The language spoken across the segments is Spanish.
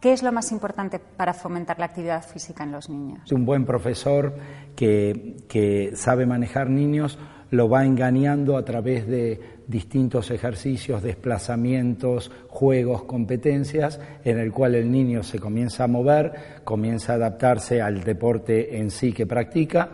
¿Qué es lo más importante para fomentar la actividad física en los niños? Un buen profesor que, que, sabe manejar niños lo va engañando a través de distintos ejercicios, desplazamientos, juegos, competencias, en el cual el niño se comienza a mover, comienza a adaptarse al deporte en sí que practica,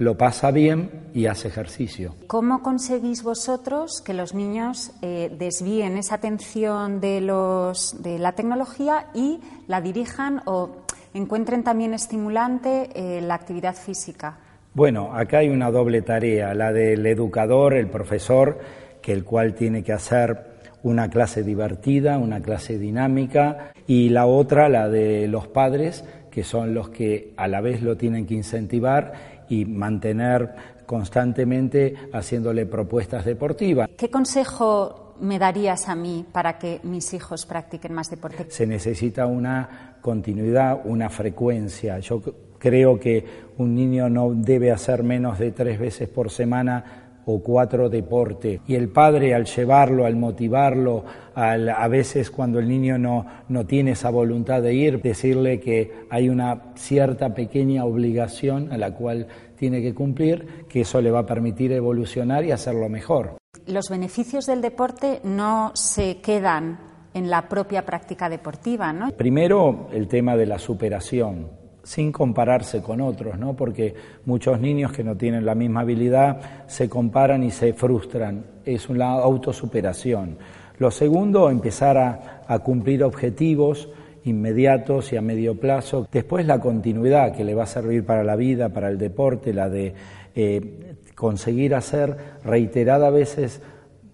lo pasa bien y hace ejercicio. ¿Cómo conseguís vosotros que los niños eh, desvíen esa atención de, los, de la tecnología y la dirijan o encuentren también estimulante eh, la actividad física? Bueno, acá hay una doble tarea, la del educador, el profesor, que el cual tiene que hacer una clase divertida, una clase dinámica, y la otra, la de los padres, que son los que a la vez lo tienen que incentivar y mantener constantemente haciéndole propuestas deportivas. ¿Qué consejo me darías a mí para que mis hijos practiquen más deporte? Se necesita una continuidad, una frecuencia. Yo creo que un niño no debe hacer menos de tres veces por semana o cuatro deporte. Y el padre al llevarlo, al motivarlo, al, a veces cuando el niño no, no tiene esa voluntad de ir, decirle que hay una cierta pequeña obligación a la cual tiene que cumplir, que eso le va a permitir evolucionar y hacerlo mejor. Los beneficios del deporte no se quedan en la propia práctica deportiva, ¿no? Primero, el tema de la superación sin compararse con otros, ¿no? porque muchos niños que no tienen la misma habilidad se comparan y se frustran. Es una autosuperación. Lo segundo, empezar a, cumplir objetivos inmediatos y a medio plazo. Después la continuidad que le va a servir para la vida, para el deporte, la de eh, conseguir hacer reiterada veces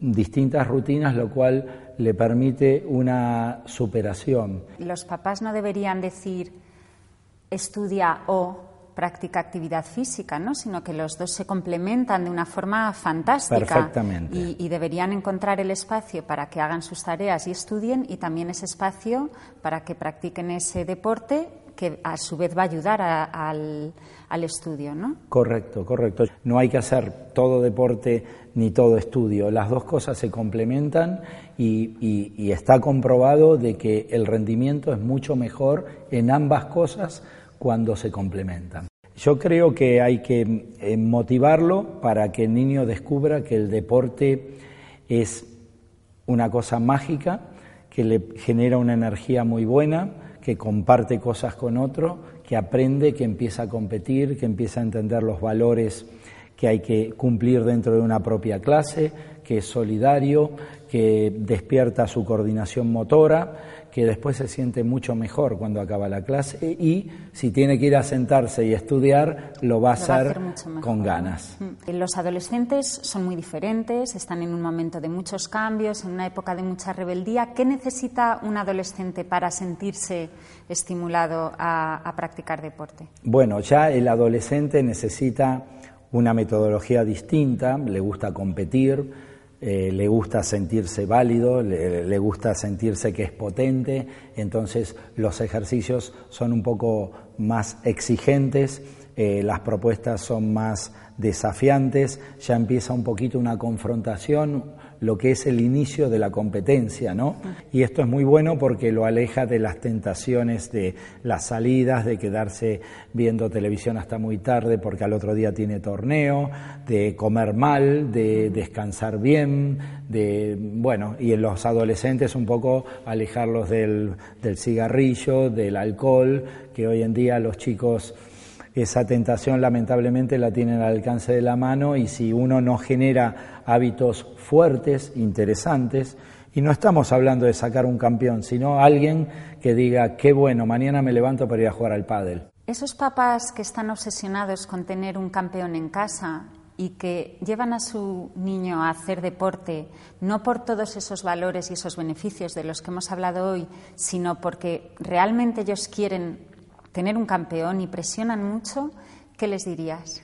distintas rutinas, lo cual le permite una superación. Los papás no deberían decir estudia o practica actividad física, ¿no? sino que los dos se complementan de una forma fantástica Perfectamente. Y, y, deberían encontrar el espacio para que hagan sus tareas y estudien y también ese espacio para que practiquen ese deporte que a su vez va a ayudar a, al, al, estudio, ¿no? Correcto, correcto. No hay que hacer todo deporte ni todo estudio. Las dos cosas se complementan y, y, y está comprobado de que el rendimiento es mucho mejor en ambas cosas cuando se complementan. Yo creo que hay que eh, motivarlo para que el niño descubra que el deporte es una cosa mágica, que le genera una energía muy buena, que comparte cosas con otro, que aprende, que empieza a competir, que empieza a entender los valores que hay que cumplir dentro de una propia clase, que es solidario, que despierta su coordinación motora, que después se siente mucho mejor cuando acaba la clase y si tiene que ir a sentarse y estudiar, lo va a, lo hacer, va a hacer con ganas. Los adolescentes son muy diferentes, están en un momento de muchos cambios, en una época de mucha rebeldía. ¿Qué necesita un adolescente para sentirse estimulado a, a practicar deporte? Bueno, ya el adolescente necesita una metodología distinta, le gusta competir, eh, le gusta sentirse válido, le, gusta sentirse que es potente, entonces los ejercicios son un poco más exigentes, eh, las propuestas son más desafiantes, ya empieza un poquito una confrontación, lo que es el inicio de la competencia, ¿no? Y esto es muy bueno porque lo aleja de las tentaciones de las salidas, de quedarse viendo televisión hasta muy tarde porque al otro día tiene torneo, de comer mal, de descansar bien, de, bueno, y en los adolescentes un poco alejarlos del, del cigarrillo, del alcohol, que hoy en día los chicos esa tentación lamentablemente la tienen al alcance de la mano y si uno no genera hábitos fuertes, interesantes, y no estamos hablando de sacar un campeón, sino alguien que diga, qué bueno, mañana me levanto para ir a jugar al pádel. Esos papás que están obsesionados con tener un campeón en casa y que llevan a su niño a hacer deporte, no por todos esos valores y esos beneficios de los que hemos hablado hoy, sino porque realmente ellos quieren tener un campeón y presionan mucho, ¿qué les dirías?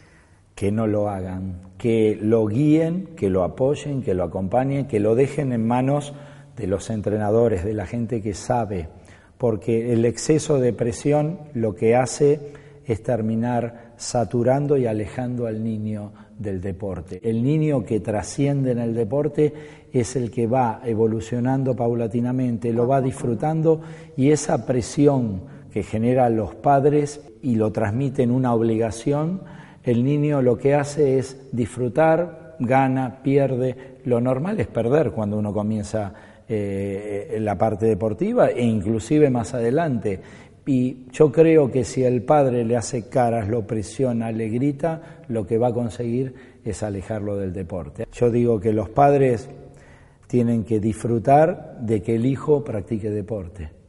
Que no lo hagan, que lo guíen, que lo apoyen, que lo acompañen, que lo dejen en manos de los entrenadores, de la gente que sabe, porque el exceso de presión lo que hace es terminar saturando y alejando al niño del deporte. El niño que trasciende en el deporte es el que va evolucionando paulatinamente, lo va disfrutando y esa presión que generan los padres y lo transmiten una obligación, el niño lo que hace es disfrutar, gana, pierde. Lo normal es perder cuando uno comienza eh, la parte deportiva e inclusive más adelante. Y yo creo que si el padre le hace caras, lo presiona, le grita, lo que va a conseguir es alejarlo del deporte. Yo digo que los padres tienen que disfrutar de que el hijo practique deporte.